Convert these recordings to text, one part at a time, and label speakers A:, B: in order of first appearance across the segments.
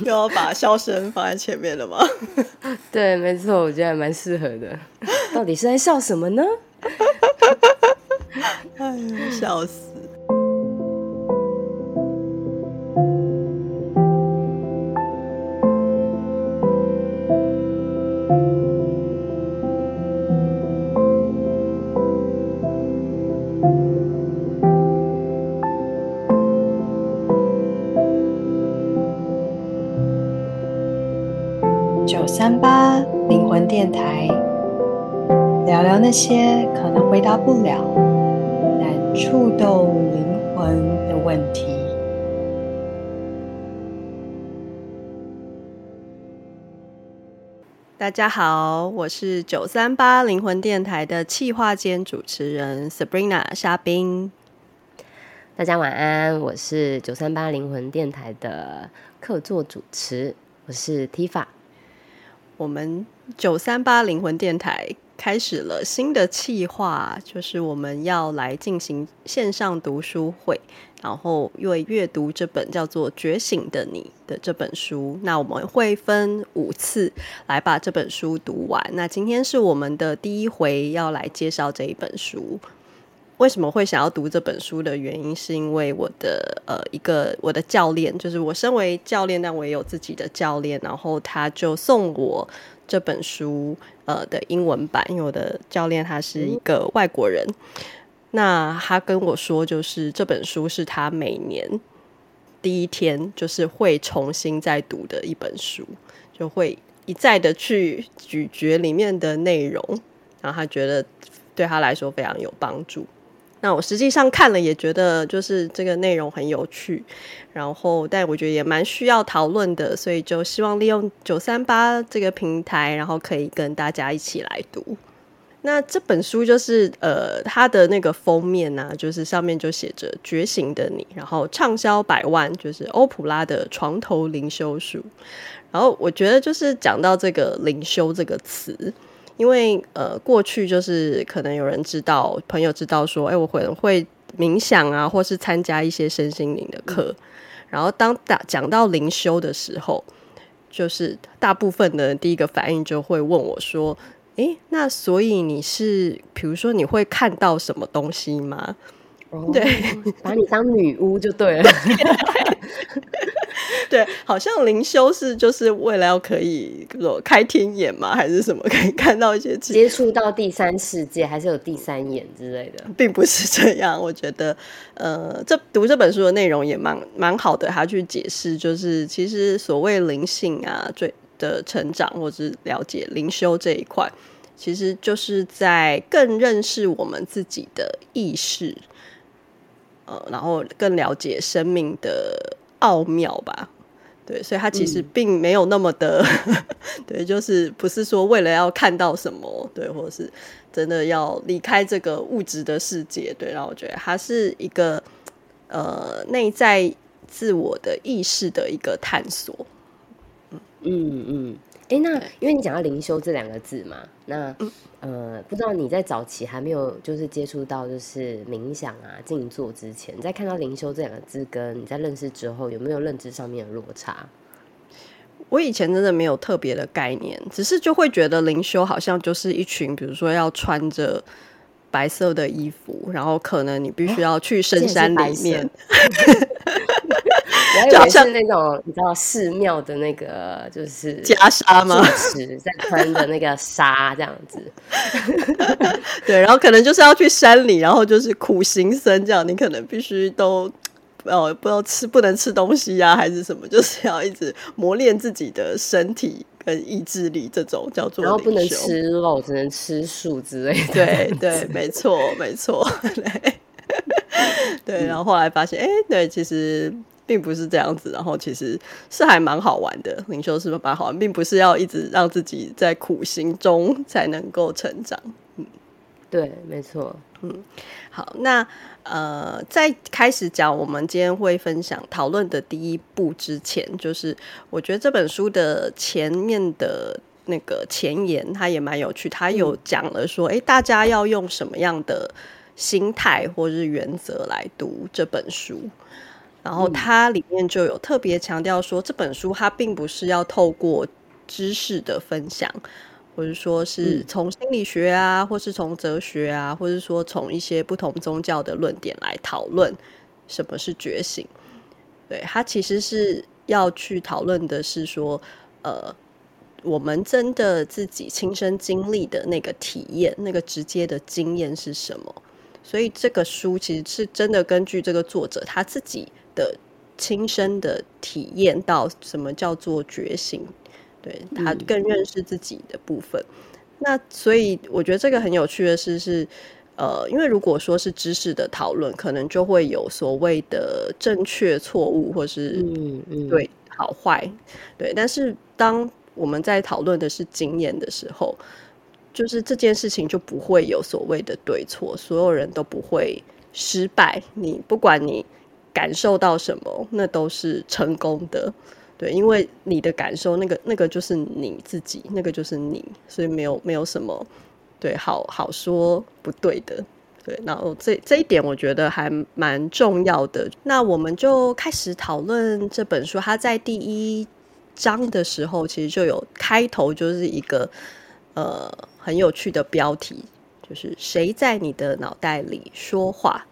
A: 又要把笑声放在前面了吗？
B: 对，没错，我觉得还蛮适合的。到底是在笑什么呢？
A: 哎呦，笑死！
C: 些可能回答不了，但触动灵魂的问题。
A: 大家好，我是九三八灵魂电台的企划兼主持人 Sabrina 沙冰。
B: 大家晚安，我是九三八灵魂电台的客座主持，我是 Tifa。
A: 我们九三八灵魂电台开始了新的计划，就是我们要来进行线上读书会，然后因为阅读这本叫做《觉醒的你》的这本书。那我们会分五次来把这本书读完。那今天是我们的第一回，要来介绍这一本书。为什么会想要读这本书的原因，是因为我的呃一个我的教练，就是我身为教练，但我也有自己的教练，然后他就送我这本书呃的英文版，因为我的教练他是一个外国人，那他跟我说，就是这本书是他每年第一天就是会重新再读的一本书，就会一再的去咀嚼里面的内容，然后他觉得对他来说非常有帮助。那我实际上看了也觉得，就是这个内容很有趣，然后但我觉得也蛮需要讨论的，所以就希望利用九三八这个平台，然后可以跟大家一起来读。那这本书就是呃，它的那个封面呢、就是上面就写着“觉醒的你”，然后畅销百万，就是欧普拉的床头灵修书。然后我觉得就是讲到这个“灵修”这个词。因为呃，过去就是可能有人知道，朋友知道说，哎，我可能会冥想啊，或是参加一些身心灵的课。嗯、然后当大讲到灵修的时候，就是大部分的第一个反应就会问我说，哎，那所以你是，比如说你会看到什么东西吗？
B: 哦、对，把你当女巫就对了。
A: 对，好像灵修是就是为了要可以说开天眼吗？还是什么可以看到一些
B: 接触到第三世界，还是有第三眼之类的？
A: 并不是这样。我觉得，呃，这读这本书的内容也蛮蛮好的。他去解释，就是其实所谓灵性啊，最的成长，或是了解灵修这一块，其实就是在更认识我们自己的意识。呃，然后更了解生命的奥妙吧，对，所以他其实并没有那么的，嗯、对，就是不是说为了要看到什么，对，或者是真的要离开这个物质的世界，对，然后我觉得它是一个呃内在自我的意识的一个探索，
B: 嗯嗯嗯。哎，那因为你讲到灵修这两个字嘛，那呃，不知道你在早期还没有就是接触到就是冥想啊、静坐之前，在看到灵修这两个字，跟你在认识之后，有没有认知上面的落差？
A: 我以前真的没有特别的概念，只是就会觉得灵修好像就是一群，比如说要穿着白色的衣服，然后可能你必须要去深山里面。
B: 就好像是那种你知道寺庙的那个就是
A: 袈裟吗？
B: 在穿的那个纱这样子，
A: 对，然后可能就是要去山里，然后就是苦行僧这样，你可能必须都哦不要吃，不能吃东西呀、啊，还是什么，就是要一直磨练自己的身体跟意志力，这种叫做。
B: 然后不能吃肉，只能吃素之类的。
A: 对对，没错没错，对，对，然后后来发现，哎，对，其实。并不是这样子，然后其实是还蛮好玩的。灵修是不是蛮好玩，并不是要一直让自己在苦行中才能够成长。嗯，
B: 对，没错。
A: 嗯，好，那呃，在开始讲我们今天会分享讨论的第一步之前，就是我觉得这本书的前面的那个前言，它也蛮有趣。它有讲了说，哎、嗯，大家要用什么样的心态或是原则来读这本书。然后它里面就有特别强调说，这本书它并不是要透过知识的分享，或者说是从心理学啊，或是从哲学啊，或者说从一些不同宗教的论点来讨论什么是觉醒。对，它其实是要去讨论的是说，呃，我们真的自己亲身经历的那个体验，那个直接的经验是什么？所以这个书其实是真的根据这个作者他自己。的亲身的体验到什么叫做觉醒，对，他更认识自己的部分。嗯、那所以我觉得这个很有趣的是，是呃，因为如果说是知识的讨论，可能就会有所谓的正确、错误，或是嗯嗯对好坏，对。但是当我们在讨论的是经验的时候，就是这件事情就不会有所谓的对错，所有人都不会失败。你不管你。感受到什么，那都是成功的，对，因为你的感受，那个那个就是你自己，那个就是你，所以没有没有什么对，好好说不对的，对，然后这这一点我觉得还蛮重要的。那我们就开始讨论这本书，它在第一章的时候，其实就有开头，就是一个呃很有趣的标题，就是谁在你的脑袋里说话。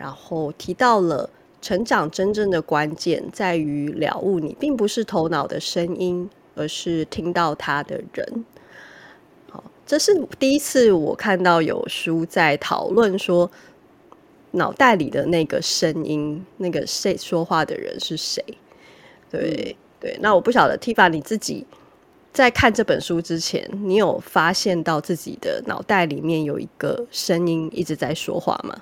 A: 然后提到了成长真正的关键在于了悟你并不是头脑的声音，而是听到它的人。好，这是第一次我看到有书在讨论说脑袋里的那个声音，那个谁说话的人是谁？对对，那我不晓得 Tifa 你自己在看这本书之前，你有发现到自己的脑袋里面有一个声音一直在说话吗？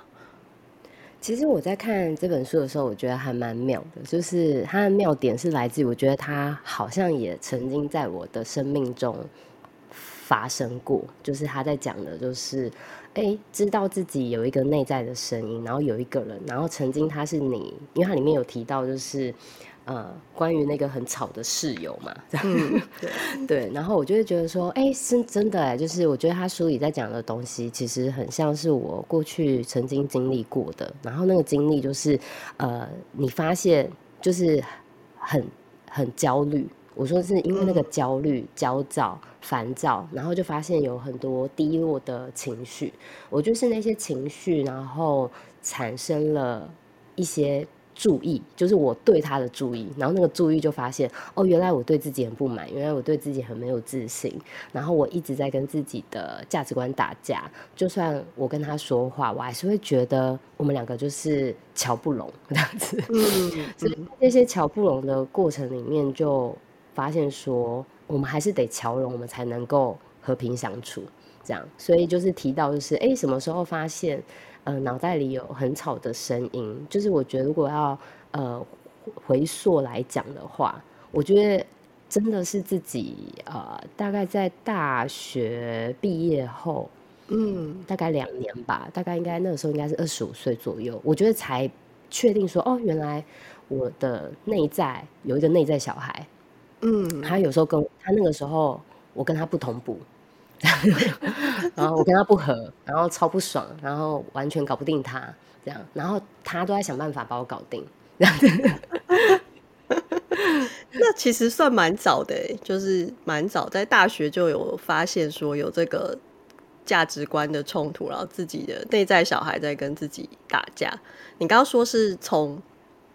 B: 其实我在看这本书的时候，我觉得还蛮妙的，就是它的妙点是来自于，我觉得它好像也曾经在我的生命中发生过。就是他在讲的，就是哎，知道自己有一个内在的声音，然后有一个人，然后曾经他是你，因为它里面有提到，就是。呃，关于那个很吵的室友嘛，这样、嗯、对，对，然后我就会觉得说，哎、欸，是真的哎，就是我觉得他书里在讲的东西，其实很像是我过去曾经经历过的。然后那个经历就是，呃，你发现就是很很焦虑，我说是因为那个焦虑、焦躁、烦躁，然后就发现有很多低落的情绪。我就是那些情绪，然后产生了一些。注意，就是我对他的注意，然后那个注意就发现，哦，原来我对自己很不满，原来我对自己很没有自信，然后我一直在跟自己的价值观打架。就算我跟他说话，我还是会觉得我们两个就是乔不拢这样子。嗯，所以那些乔不拢的过程里面，就发现说，我们还是得乔拢，我们才能够和平相处。这样，所以就是提到，就是哎，什么时候发现？呃，脑袋里有很吵的声音，就是我觉得如果要呃回溯来讲的话，我觉得真的是自己呃大概在大学毕业后，嗯，大概两年吧，大概应该那个时候应该是二十五岁左右，我觉得才确定说，哦，原来我的内在有一个内在小孩，嗯，他有时候跟他那个时候我跟他不同步。然后我跟他不合，然后超不爽，然后完全搞不定他，这样，然后他都在想办法把我搞定，这样。
A: 那其实算蛮早的，就是蛮早，在大学就有发现说有这个价值观的冲突，然后自己的内在小孩在跟自己打架。你刚刚说是从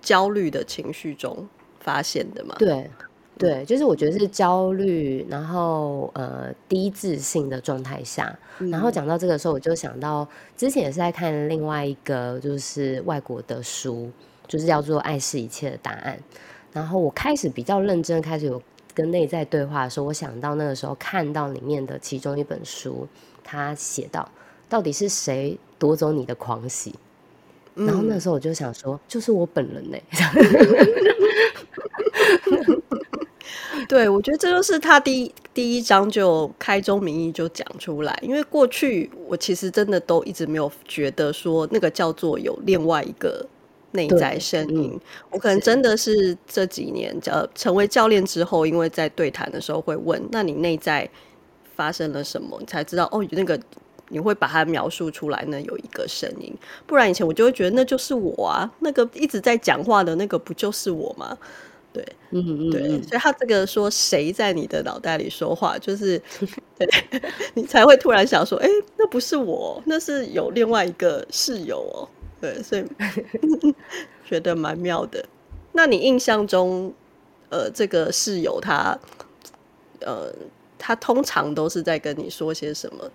A: 焦虑的情绪中发现的吗？
B: 对。对，就是我觉得是焦虑，然后呃低自信的状态下，然后讲到这个时候，我就想到之前也是在看另外一个就是外国的书，就是叫做《爱是一切的答案》。然后我开始比较认真，开始有跟内在对话的时候，我想到那个时候看到里面的其中一本书，他写到到底是谁夺走你的狂喜？然后那时候我就想说，就是我本人呢。
A: 对，我觉得这就是他第一第一章就开宗明义就讲出来，因为过去我其实真的都一直没有觉得说那个叫做有另外一个内在声音，嗯、我可能真的是这几年呃成为教练之后，因为在对谈的时候会问，那你内在发生了什么，你才知道哦，那个你会把它描述出来呢？有一个声音，不然以前我就会觉得那就是我啊，那个一直在讲话的那个不就是我吗？对，嗯嗯，对，所以他这个说谁在你的脑袋里说话，就是对 你才会突然想说，哎、欸，那不是我，那是有另外一个室友哦。对，所以 觉得蛮妙的。那你印象中，呃，这个室友他，呃，他通常都是在跟你说些什么？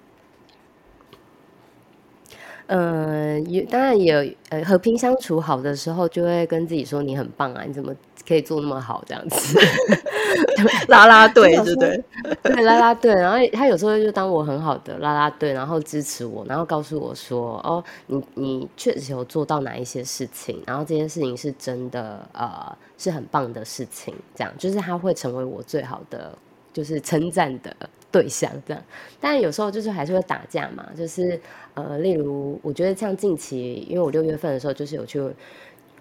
B: 呃，也当然也有，呃，和平相处好的时候，就会跟自己说你很棒啊，你怎么可以做那么好这样子？
A: 拉拉队，对不对？
B: 对，拉拉队。然后他有时候就当我很好的拉拉队，然后支持我，然后告诉我说：“哦，你你确实有做到哪一些事情，然后这件事情是真的，呃，是很棒的事情。”这样就是他会成为我最好的，就是称赞的。对象这样，但有时候就是还是会打架嘛，就是呃，例如我觉得像近期，因为我六月份的时候就是有去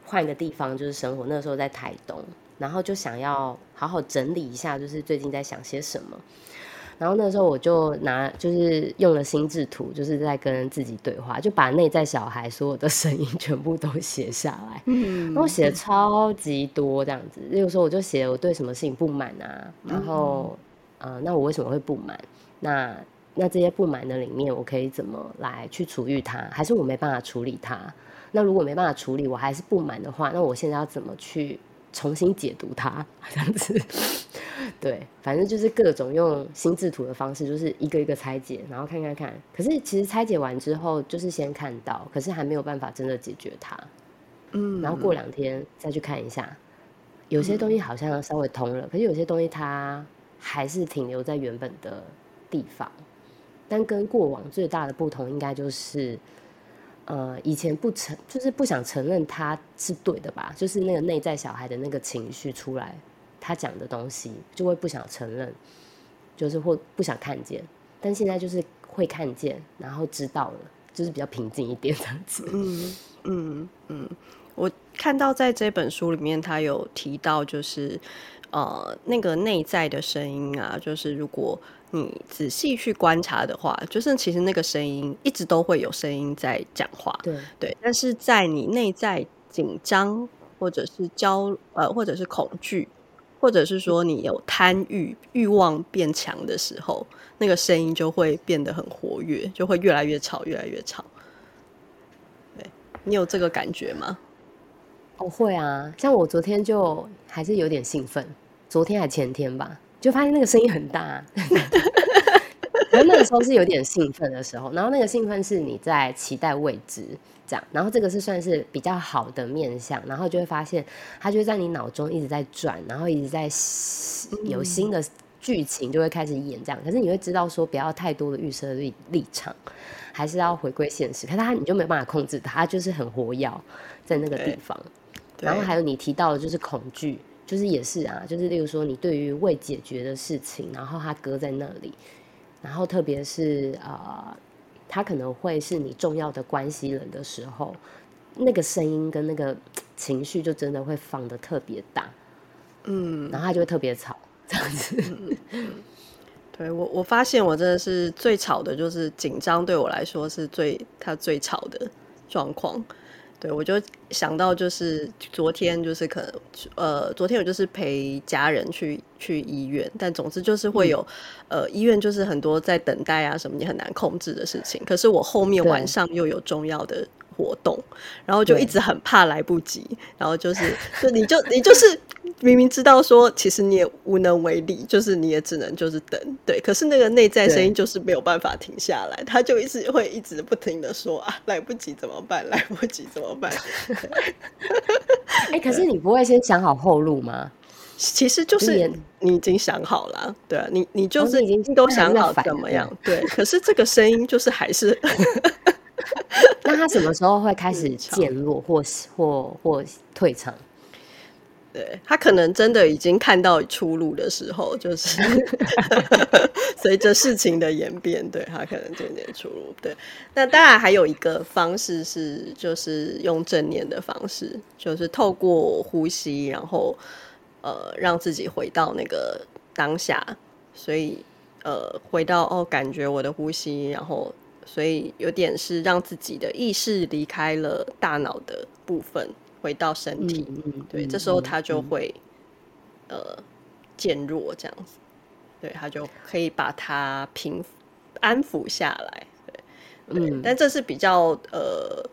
B: 换一个地方，就是生活，那个时候在台东，然后就想要好好整理一下，就是最近在想些什么，然后那时候我就拿就是用了心智图，就是在跟自己对话，就把内在小孩所有的声音 全部都写下来，嗯，然后写的超级多这样子，例如说我就写我对什么事情不满啊，然后。呃，那我为什么会不满？那那这些不满的里面，我可以怎么来去处理它？还是我没办法处理它？那如果没办法处理，我还是不满的话，那我现在要怎么去重新解读它？这样子，对，反正就是各种用心智图的方式，就是一个一个拆解，然后看看看。可是其实拆解完之后，就是先看到，可是还没有办法真的解决它。嗯，然后过两天再去看一下，有些东西好像稍微通了，可是有些东西它。还是停留在原本的地方，但跟过往最大的不同，应该就是，呃，以前不承，就是不想承认他是对的吧，就是那个内在小孩的那个情绪出来，他讲的东西就会不想承认，就是会不想看见，但现在就是会看见，然后知道了，就是比较平静一点这样子。嗯
A: 嗯嗯，我看到在这本书里面，他有提到就是。呃，那个内在的声音啊，就是如果你仔细去观察的话，就是其实那个声音一直都会有声音在讲话，
B: 对
A: 对。但是在你内在紧张，或者是焦呃，或者是恐惧，或者是说你有贪欲欲望变强的时候，那个声音就会变得很活跃，就会越来越吵，越来越吵。对，你有这个感觉吗？
B: 哦，会啊，像我昨天就还是有点兴奋，昨天还前天吧，就发现那个声音很大，然后那个时候是有点兴奋的时候，然后那个兴奋是你在期待未知这样，然后这个是算是比较好的面相，然后就会发现它就在你脑中一直在转，然后一直在有新的剧情就会开始演这样，可是你会知道说不要太多的预设立立场，还是要回归现实，可是它你就没有办法控制它，它就是很活跃在那个地方。然后还有你提到的，就是恐惧，就是也是啊，就是例如说你对于未解决的事情，然后它搁在那里，然后特别是呃，它可能会是你重要的关系人的时候，那个声音跟那个情绪就真的会放得特别大，嗯，然后它就会特别吵，这样子。
A: 对，我我发现我真的是最吵的，就是紧张对我来说是最它最吵的状况。对，我就想到就是昨天，就是可能呃，昨天我就是陪家人去去医院，但总之就是会有、嗯、呃，医院就是很多在等待啊什么，你很难控制的事情。可是我后面晚上又有重要的活动，然后就一直很怕来不及，然后就是就你就你就是。明明知道说，其实你也无能为力，就是你也只能就是等，对。可是那个内在声音就是没有办法停下来，他就一直会一直不停的说啊，来不及怎么办？来不及怎么办？
B: 哎、欸，可是你不会先想好后路吗？
A: 其实就是你已经想好了，对啊，你你就是已经都想好怎么样，对。可是这个声音就是还是，
B: 那他什么时候会开始渐弱或或或退场？
A: 对，他可能真的已经看到出路的时候，就是 随着事情的演变，对，他可能渐渐出路。对，那当然还有一个方式是，就是用正念的方式，就是透过呼吸，然后呃让自己回到那个当下，所以呃回到哦，感觉我的呼吸，然后所以有点是让自己的意识离开了大脑的部分，回到身
B: 体。
A: 对，这时候他就会、嗯、呃渐弱这样子，对，他就可以把它平安抚下来。对，对，嗯，但这是比较呃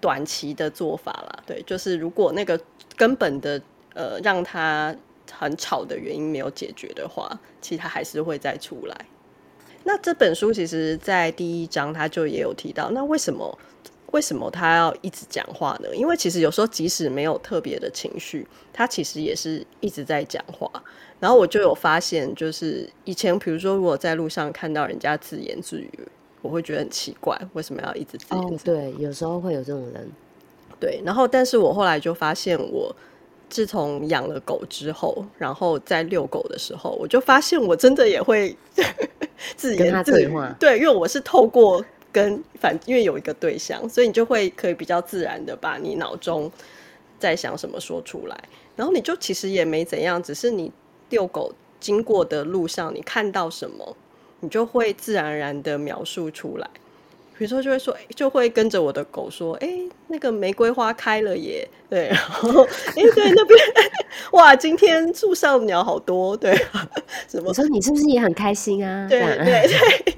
A: 短期的做法啦。对，就是如果那个根本的呃让他很吵的原因没有解决的话，其实他还是会再出来。那这本书其实，在第一章他就也有提到，那为什么为什么他要一直讲话呢？因为其实有时候即使没有特别的情绪，他其实也是一直在讲话。然后我就有发现，就是以前比如说，如果在路上看到人家自言自语，我会觉得很奇怪，为什么要一直自言自语？
B: 哦，对，有时候会有这种人。对，
A: 然后但是我后来就发现我。自从养了狗之后，然后在遛狗的时候，我就发现我真的也会 自言自语。对，因为我是透过跟反，因为有一个对象，所以你就会可以比较自然的把你脑中在想什么说出来。然后你就其实也没怎样，只是你遛狗经过的路上，你看到什么，你就会自然而然的描述出来。比如说，就会说，就会跟着我的狗说：“哎、欸，那个玫瑰花开了耶！”对，然后，哎、欸，对，那边，哇，今天树上鸟好多，对，什么？
B: 我说你是不是也很开心啊？
A: 对对 对，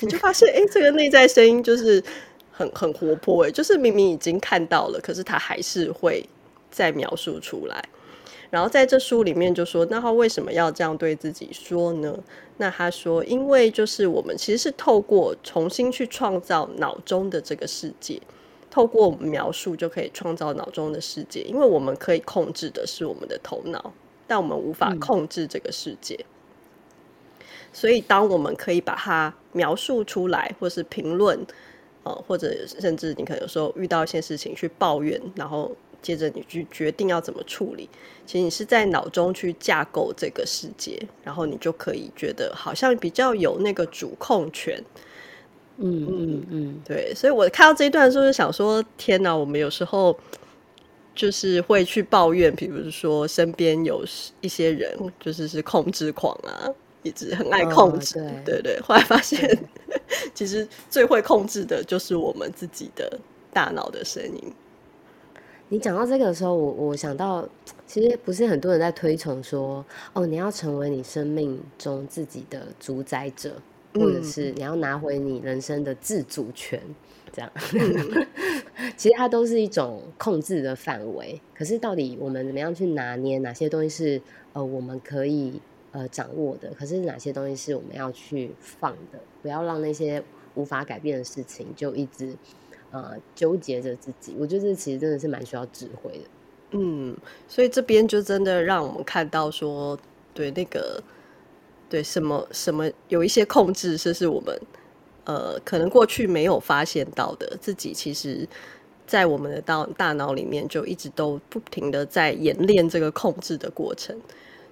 A: 你就发现，哎、欸，这个内在声音就是很很活泼，哎，就是明明已经看到了，可是他还是会再描述出来。然后在这书里面就说，那他为什么要这样对自己说呢？那他说，因为就是我们其实是透过重新去创造脑中的这个世界，透过描述就可以创造脑中的世界。因为我们可以控制的是我们的头脑，但我们无法控制这个世界。嗯、所以，当我们可以把它描述出来，或是评论，呃，或者甚至你可能有时候遇到一些事情去抱怨，然后。接着你去决定要怎么处理，其实你是在脑中去架构这个世界，然后你就可以觉得好像比较有那个主控权。
B: 嗯嗯嗯，
A: 对。所以我看到这一段的时候，就想说：天哪，我们有时候就是会去抱怨，比如说身边有一些人就是是控制狂啊，一直很爱控制。对对。后来发现，其实最会控制的就是我们自己的大脑的声音。
B: 你讲到这个的时候，我我想到，其实不是很多人在推崇说，哦，你要成为你生命中自己的主宰者，或者是你要拿回你人生的自主权，这样。嗯、其实它都是一种控制的范围。可是到底我们怎么样去拿捏哪些东西是呃我们可以呃掌握的，可是哪些东西是我们要去放的？不要让那些无法改变的事情就一直。呃，纠结着自己，我觉得这其实真的是蛮需要智慧的。
A: 嗯，所以这边就真的让我们看到说，对那个，对什么什么有一些控制，这是我们呃可能过去没有发现到的，自己其实，在我们的大大脑里面就一直都不停的在演练这个控制的过程。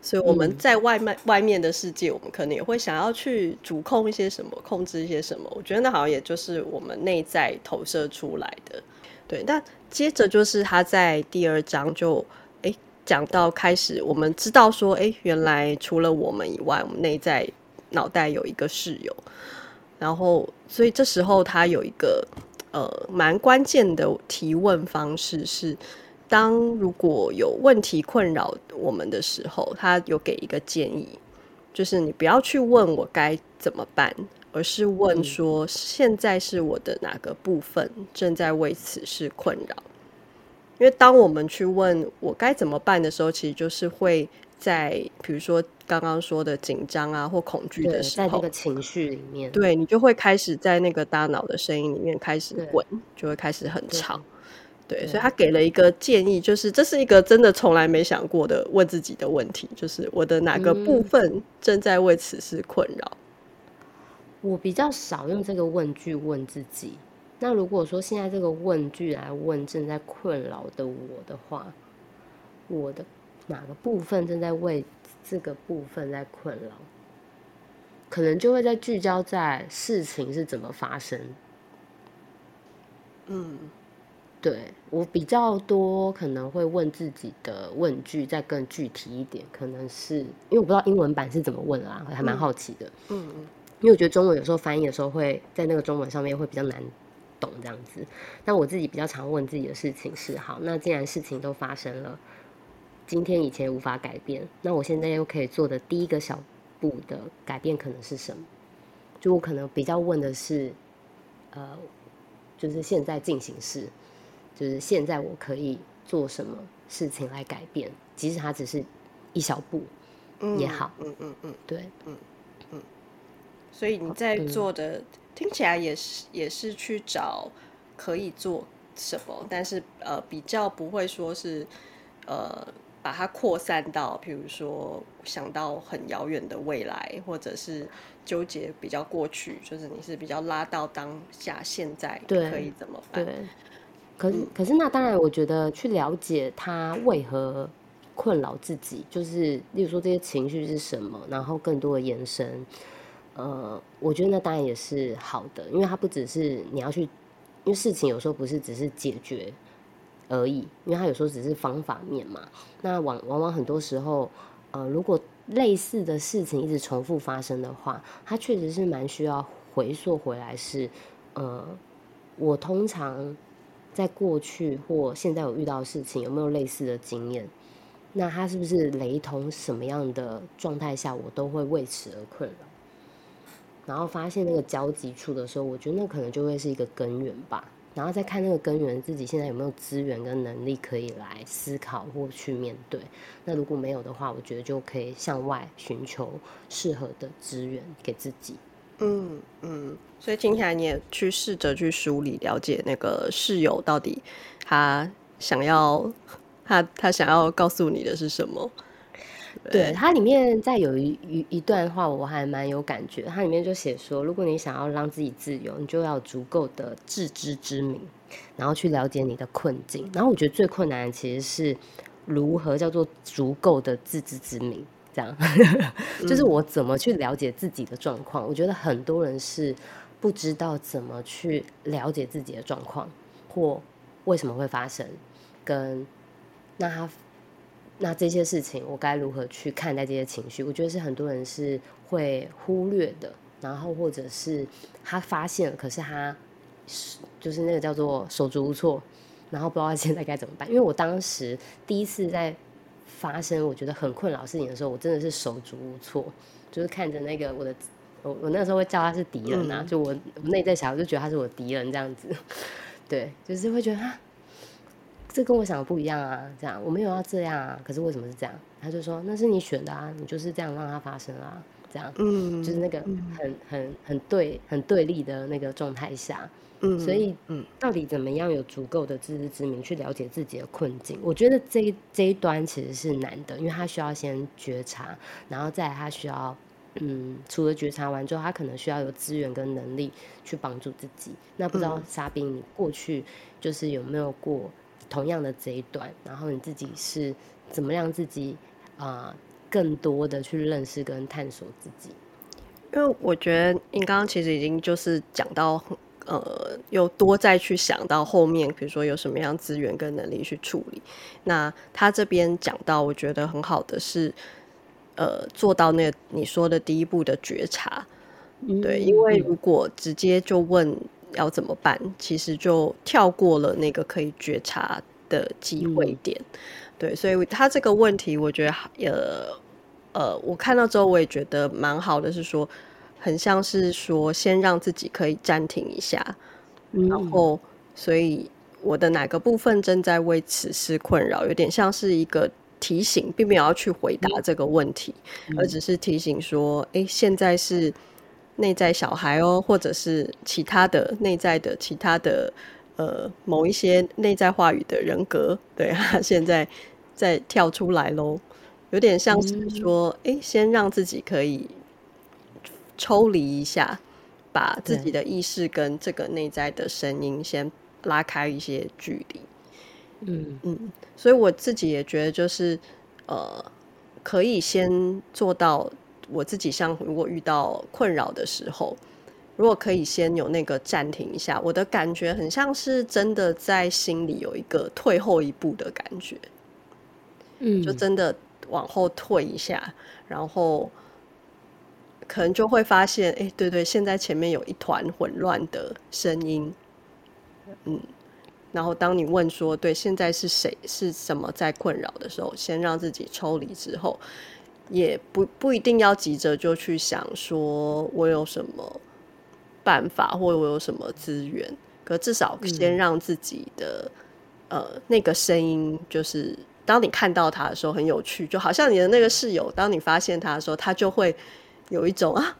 A: 所以我们在外面、嗯、外面的世界，我们可能也会想要去主控一些什么，控制一些什么。我觉得那好像也就是我们内在投射出来的。对，那接着就是他在第二章就诶讲到开始，我们知道说，诶原来除了我们以外，我们内在脑袋有一个室友。然后，所以这时候他有一个呃蛮关键的提问方式是。当如果有问题困扰我们的时候，他有给一个建议，就是你不要去问我该怎么办，而是问说现在是我的哪个部分正在为此事困扰。因为当我们去问我该怎么办的时候，其实就是会在比如说刚刚说的紧张啊或恐惧的时候，
B: 在那个情绪里面，
A: 对，你就会开始在那个大脑的声音里面开始滚，就会开始很吵。对，所以他给了一个建议，就是这是一个真的从来没想过的问自己的问题，就是我的哪个部分正在为此事困扰？嗯，
B: 我比较少用这个问句问自己。那如果说现在这个问句来问正在困扰的我的话，我的哪个部分正在为这个部分在困扰？可能就会在聚焦在事情是怎么发生。嗯。对，我比较多可能会问自己的问句，再更具体一点，可能是因为我不知道英文版是怎么问啊，我还蛮好奇的。嗯嗯，因为我觉得中文有时候翻译的时候会在那个中文上面会比较难懂这样子。但我自己比较常问自己的事情是：好，那既然事情都发生了，今天以前无法改变，那我现在又可以做的第一个小步的改变可能是什么？就我可能比较问的是，呃，就是现在进行式，就是现在我可以做什么事情来改变，即使它只是一小步也好。
A: 嗯嗯嗯，
B: 对，
A: 嗯嗯。所以你在做的、
B: 嗯、
A: 听起来也是也是去找可以做什么，但是呃比较不会说是呃把它扩散到，譬如说想到很遥远的未来，或者是纠结比较过去，就是你是比较拉到当下现在可以怎么办？
B: 对。对可是，可是那当然，我觉得去了解他为何困扰自己，就是例如说这些情绪是什么，然后更多的延伸。呃，我觉得那当然也是好的，因为它不只是你要去，因为事情有时候不是只是解决而已，因为它有时候只是方法面嘛。那往往往很多时候，呃，如果类似的事情一直重复发生的话，它确实是蛮需要回溯回来是，是呃，我通常在过去或现在有遇到的事情，有没有类似的经验？那它是不是雷同？什么样的状态下，我都会为此而困扰？然后发现那个交集处的时候，我觉得那可能就会是一个根源吧。然后再看那个根源，自己现在有没有资源跟能力可以来思考或去面对。那如果没有的话，我觉得就可以向外寻求适合的资源给自己。
A: 嗯嗯，所以听起来你也去试着去梳理、了解那个室友到底他想要他他想要告诉你的是什么。
B: 对，它里面再有一一一段话，我还蛮有感觉。它里面就写说，如果你想要让自己自由，你就要足够的自知之明，然后去了解你的困境。然后我觉得最困难的其实是如何叫做足够的自知之明，这样就是我怎么去了解自己的状况。我觉得很多人是不知道怎么去了解自己的状况，或为什么会发生，跟那他。那这些事情，我该如何去看待这些情绪？我觉得是很多人是会忽略的，然后或者是他发现了，可是他就是那个叫做手足无措，然后不知道现在该怎么办。因为我当时第一次在发生我觉得很困扰事情的时候，我真的是手足无措，就是看着那个我的我我那时候会叫他是敌人啊，嗯、就我我内在小孩就觉得他是我敌人这样子，对，就是会觉得啊。这跟我想的不一样啊！这样我没有要这样啊，可是为什么是这样？他就说那是你选的啊，你就是这样让它发生啊，这样，嗯，就是那个很很很对很对立的那个状态下，嗯，所以嗯，到底怎么样有足够的自知之明去了解自己的困境？我觉得这这一端其实是难的，因为他需要先觉察，然后再来他需要嗯，除了觉察完之后，他可能需要有资源跟能力去帮助自己。那不知道沙冰，你过去就是有没有过？同样的这一段，然后你自己是怎么让自己啊、呃、更多的去认识跟探索自己？
A: 因为我觉得你刚刚其实已经就是讲到，呃，又多再去想到后面，比如说有什么样资源跟能力去处理。那他这边讲到，我觉得很好的是，呃，做到那个你说的第一步的觉察。嗯、对，因为如果直接就问。要怎么办？其实就跳过了那个可以觉察的机会点，嗯、对，所以他这个问题，我觉得呃呃，我看到之后我也觉得蛮好的，是说很像是说先让自己可以暂停一下，嗯、然后所以我的哪个部分正在为此事困扰，有点像是一个提醒，并没有要去回答这个问题，嗯、而只是提醒说，哎，现在是。内在小孩哦，或者是其他的内在的其他的呃某一些内在话语的人格，对，他现在在跳出来喽，有点像是说，哎、嗯，先让自己可以抽离一下，把自己的意识跟这个内在的声音先拉开一些距离。嗯嗯，所以我自己也觉得，就是呃，可以先做到。我自己像如果遇到困扰的时候，如果可以先有那个暂停一下，我的感觉很像是真的在心里有一个退后一步的感觉，嗯，就真的往后退一下，然后可能就会发现，哎，对对，现在前面有一团混乱的声音，嗯，然后当你问说，对，现在是谁是什么在困扰的时候，先让自己抽离之后，也不不一定要急着就去想说我有什么办法，或者我有什么资源，可至少先让自己的、嗯、呃那个声音就是。当你看到他的时候，很有趣，就好像你的那个室友，当你发现他的时候，他就会有一种啊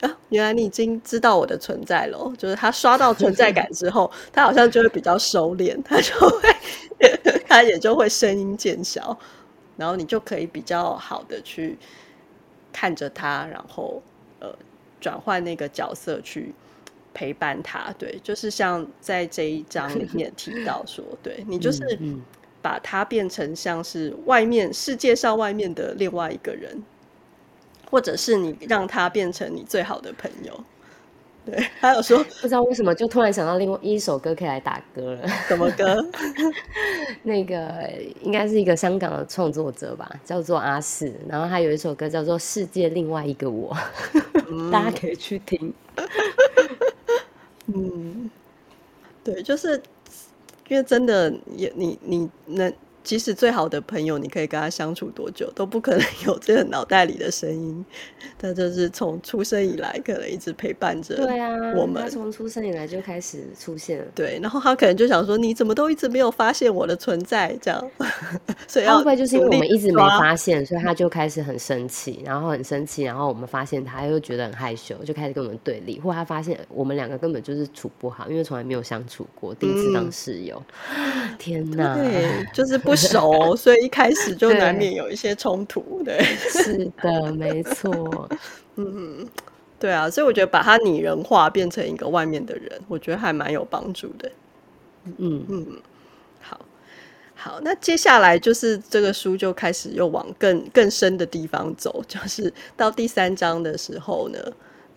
A: 啊，原来你已经知道我的存在了。就是他刷到存在感之后，他好像就会比较收敛，他就会，他也就会声音渐小，然后你就可以比较好的去看着他，然后呃转换那个角色去陪伴他。对，就是像在这一章里面提到说，对你就是。嗯把他变成像是外面世界上外面的另外一个人，或者是你让他变成你最好的朋友。对，还有说
B: 不知道为什么就突然想到另外一首歌可以来打歌了。
A: 什么歌？
B: 那个应该是一个香港的创作者吧，叫做阿四。然后他有一首歌叫做《世界另外一个我》，嗯、大家可以去听。
A: 嗯，对，就是。因为真的也你你能，即使最好的朋友，你可以跟他相处多久，都不可能 有这个脑袋里的声音。他就是从出生以来，可能一直陪伴着。对啊，我们
B: 从出生以来就开始出现了。
A: 对，然后他可能就想说：“你怎么都一直没有发现我的存在？”这样，所以
B: 会不会就是因为我们一直没发现，所以他就开始很生气，然后很生气，然后我们发现他又觉得很害羞，就开始跟我们对立，或他发现我们两个根本就是处不好，因为从来没有相处过，第一次当室友。嗯、天哪，
A: 对，就是不熟，所以。一开始就难免有一些冲突，对，对
B: 是的，没错，
A: 嗯，对啊，所以我觉得把它拟人化，变成一个外面的人，我觉得还蛮有帮助的，嗯嗯，好，好，那接下来就是这个书就开始又往更更深的地方走，就是到第三章的时候呢，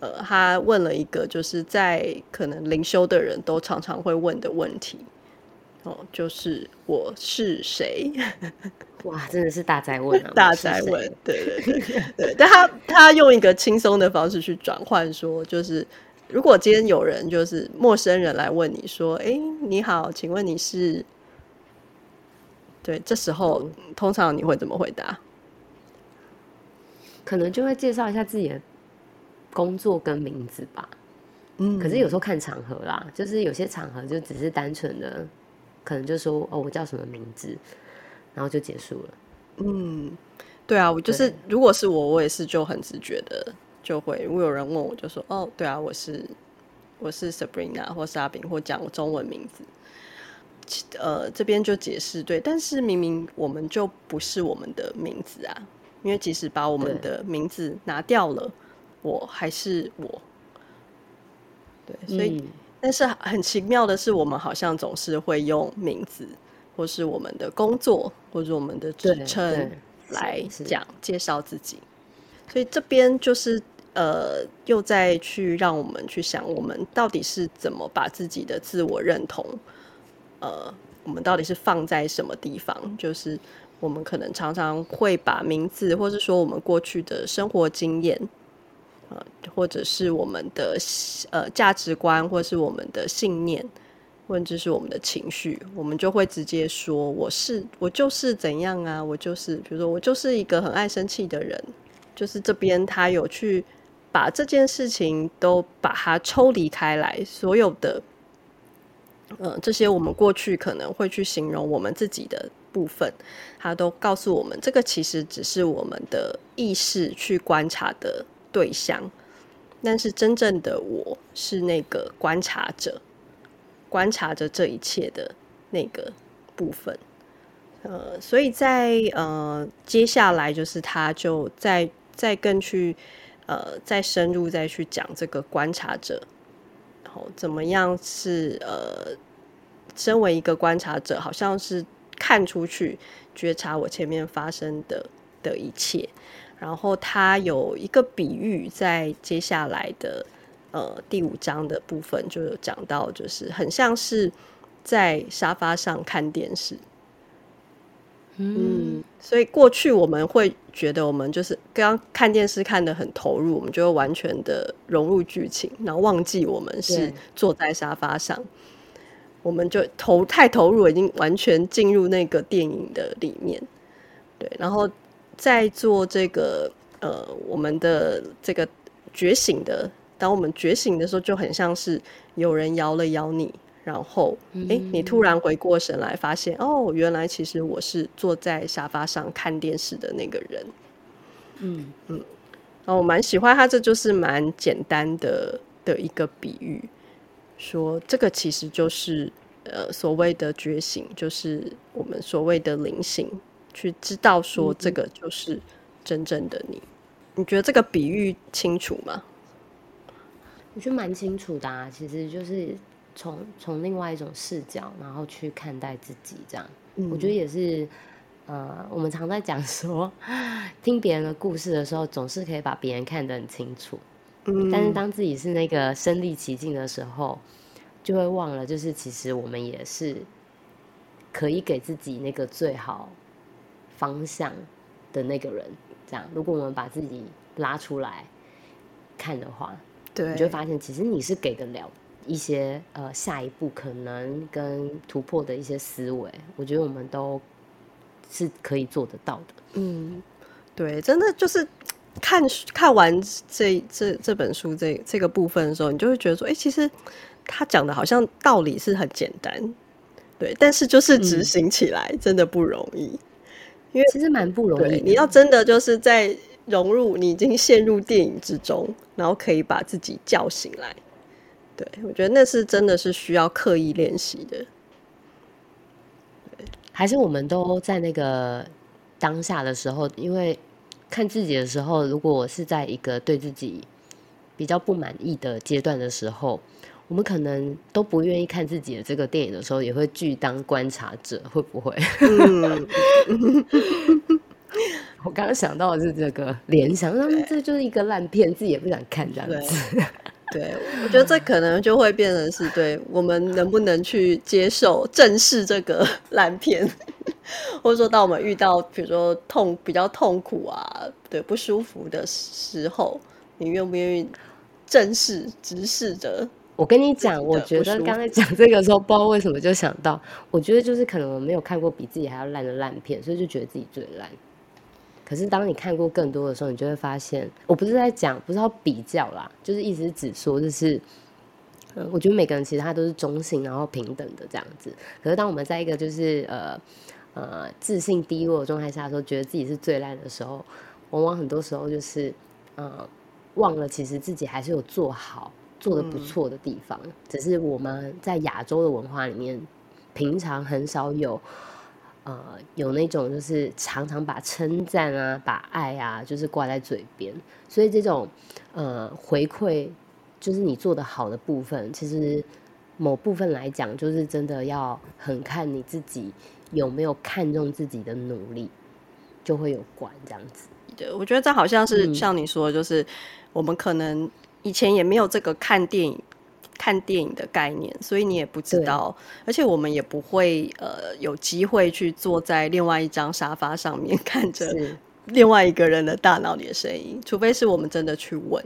A: 呃，他问了一个就是在可能灵修的人都常常会问的问题。哦，就是我是谁？
B: 哇，真的是大宅问啊！
A: 大宅问，对对对对。但他他用一个轻松的方式去转换，说就是如果今天有人就是陌生人来问你说：“哎、欸，你好，请问你是？”对，这时候通常你会怎么回答？
B: 可能就会介绍一下自己的工作跟名字吧。嗯，可是有时候看场合啦，就是有些场合就只是单纯的。可能就说哦，我叫什么名字，然后就结束了。
A: 嗯，对啊，我就是，如果是我，我也是就很直觉的就会。如果有人问我，就说哦，对啊，我是我是 Sabrina 或沙饼，或讲中文名字。呃，这边就解释对，但是明明我们就不是我们的名字啊，因为即使把我们的名字拿掉了，我还是我。对，所以。嗯但是很奇妙的是，我们好像总是会用名字，或是我们的工作，或者我们的职称来讲介绍自己。所以这边就是呃，又再去让我们去想，我们到底是怎么把自己的自我认同，呃，我们到底是放在什么地方？就是我们可能常常会把名字，或是说我们过去的生活经验。呃，或者是我们的呃价值观，或者是我们的信念，或者是我们的情绪，我们就会直接说：“我是我就是怎样啊，我就是比如说我就是一个很爱生气的人。”就是这边他有去把这件事情都把它抽离开来，所有的呃这些我们过去可能会去形容我们自己的部分，他都告诉我们，这个其实只是我们的意识去观察的。对象，但是真正的我是那个观察者，观察着这一切的那个部分。呃，所以在呃接下来就是他就再再更去呃再深入再去讲这个观察者，然后怎么样是呃身为一个观察者，好像是看出去觉察我前面发生的的一切。然后他有一个比喻，在接下来的呃第五章的部分就有讲到，就是很像是在沙发上看电视。嗯，所以过去我们会觉得我们就是刚刚看电视看得很投入，我们就会完全的融入剧情，然后忘记我们是坐在沙发上，我们就投太投入，已经完全进入那个电影的里面。对，然后在做这个呃我们的这个觉醒的，当我们觉醒的时候，就很像是有人摇了摇你。然后，哎，你突然回过神来，发现哦，原来其实我是坐在沙发上看电视的那个人。嗯嗯，然后我蛮喜欢他，这就是蛮简单的的一个比喻，说这个其实就是呃所谓的觉醒，就是我们所谓的灵性，去知道说这个就是真正的你。你觉得这个比喻清楚吗？
B: 我觉得蛮清楚的啊，其实就是。从从另外一种视角，然后去看待自己，这样，嗯、我觉得也是。呃，我们常在讲说，听别人的故事的时候，总是可以把别人看得很清楚。嗯，但是当自己是那个身历其境的时候，就会忘了，就是其实我们也是可以给自己那个最好方向的那个人。这样，如果我们把自己拉出来看的话，对，你就会发现，其实你是给得了。一些呃，下一步可能跟突破的一些思维，我觉得我们都是可以做得到的。
A: 嗯，对，真的就是看看完这这这本书这这个部分的时候，你就会觉得说，哎、欸，其实他讲的好像道理是很简单，对，但是就是执行起来真的不容易，嗯、因为
B: 其实蛮不容易。
A: 你要真的就是在融入，你已经陷入电影之中，然后可以把自己叫醒来。对，我觉得那是真的是需要刻意练习的。
B: 还是我们都在那个当下的时候，因为看自己的时候，如果我是在一个对自己比较不满意的阶段的时候，我们可能都不愿意看自己的这个电影的时候，也会拒当观察者，会不会？嗯、我刚刚想到的是这个联想，那这就是一个烂片，自己也不想看这样子。
A: 对，我觉得这可能就会变成是对我们能不能去接受、正视这个烂片，或者说当我们遇到比如说痛比较痛苦啊，对不舒服的时候，你愿不愿意正视、直视着？
B: 我跟你讲，我觉得刚才讲这个时候，不知道为什么就想到，我觉得就是可能我没有看过比自己还要烂的烂片，所以就觉得自己最烂。可是当你看过更多的时候，你就会发现，我不是在讲，不是要比较啦，就是一直只说，就是，嗯，我觉得每个人其实他都是中性，然后平等的这样子。可是当我们在一个就是呃呃自信低落的状态下的时候，觉得自己是最烂的时候，往往很多时候就是呃忘了，其实自己还是有做好、做的不错的地方，嗯，只是我们在亚洲的文化里面，平常很少有。呃，有那种就是常常把称赞啊、把爱啊，就是挂在嘴边，所以这种呃回馈，就是你做的好的部分，其实某部分来讲，就是真的要很看你自己有没有看重自己的努力，就会有关这样子。
A: 对，我觉得这好像是像你说的，就是我们可能以前也没有这个看电影。看电影的概念，所以你也不知道，而且我们也不会呃有机会去坐在另外一张沙发上面看着另外一个人的大脑里的声音，除非是我们真的去问，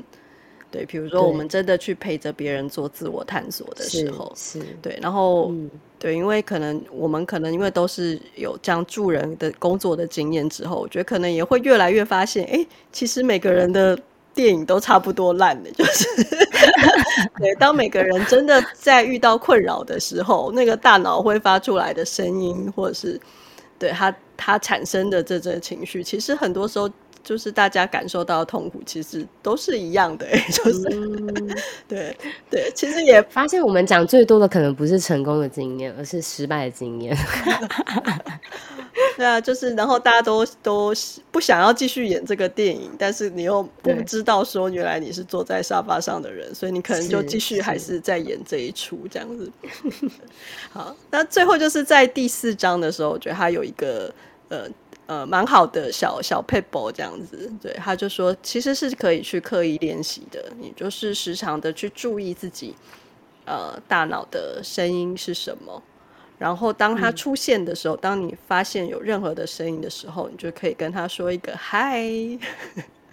A: 对，比如说我们真的去陪着别人做自我探索的时候，
B: 是，是
A: 对，然后、嗯、对，因为可能我们可能因为都是有这样助人的工作的经验之后，我觉得可能也会越来越发现，哎，其实每个人的。电影都差不多烂的，就是对。当每个人真的在遇到困扰的时候，那个大脑会发出来的声音，或者是对他他产生的这种情绪，其实很多时候就是大家感受到的痛苦，其实都是一样的。就是、嗯、对对，其实也
B: 发现我们讲最多的可能不是成功的经验，而是失败的经验。
A: 对啊，就是然后大家都都不想要继续演这个电影，但是你又不知道说原来你是坐在沙发上的人，所以你可能就继续还是在演这一出这样子。好，那最后就是在第四章的时候，我觉得他有一个呃呃蛮好的小小撇步这样子，对，他就说其实是可以去刻意练习的，你就是时常的去注意自己呃大脑的声音是什么。然后当他出现的时候，嗯、当你发现有任何的声音的时候，你就可以跟他说一个嗨，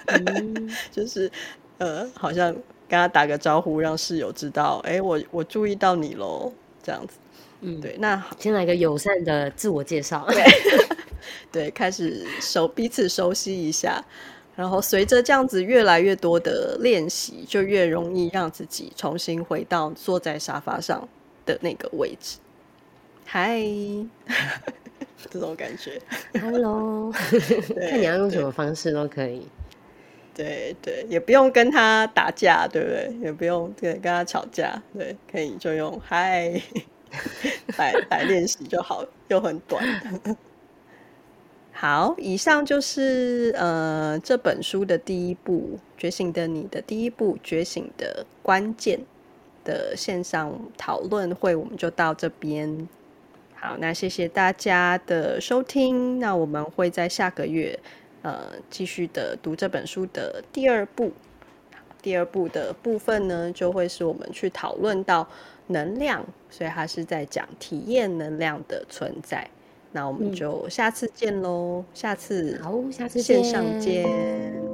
A: 嗯、就是呃，好像跟他打个招呼，让室友知道，哎，我我注意到你喽，这样子。嗯，对，那
B: 先来个友善的自我介绍，
A: 对，对，开始熟彼此熟悉一下，然后随着这样子越来越多的练习，就越容易让自己重新回到坐在沙发上的那个位置。嗨，这种感觉
B: ，Hello，看你要用什么方式都可以。
A: 对对，也不用跟他打架，对不对？也不用对跟他吵架，对，可以就用嗨。来来练习就好，又很短。好，以上就是呃这本书的第一部《觉醒的你》的第一步《觉醒的关键》的线上讨论会，我们就到这边。好，那谢谢大家的收听。那我们会在下个月呃继续的读这本书的第二部。第二部的部分呢，就会是我们去讨论到。能量，所以他是在讲体验能量的存在。那我们就下次见喽，嗯、下次
B: 好，下次
A: 线上见。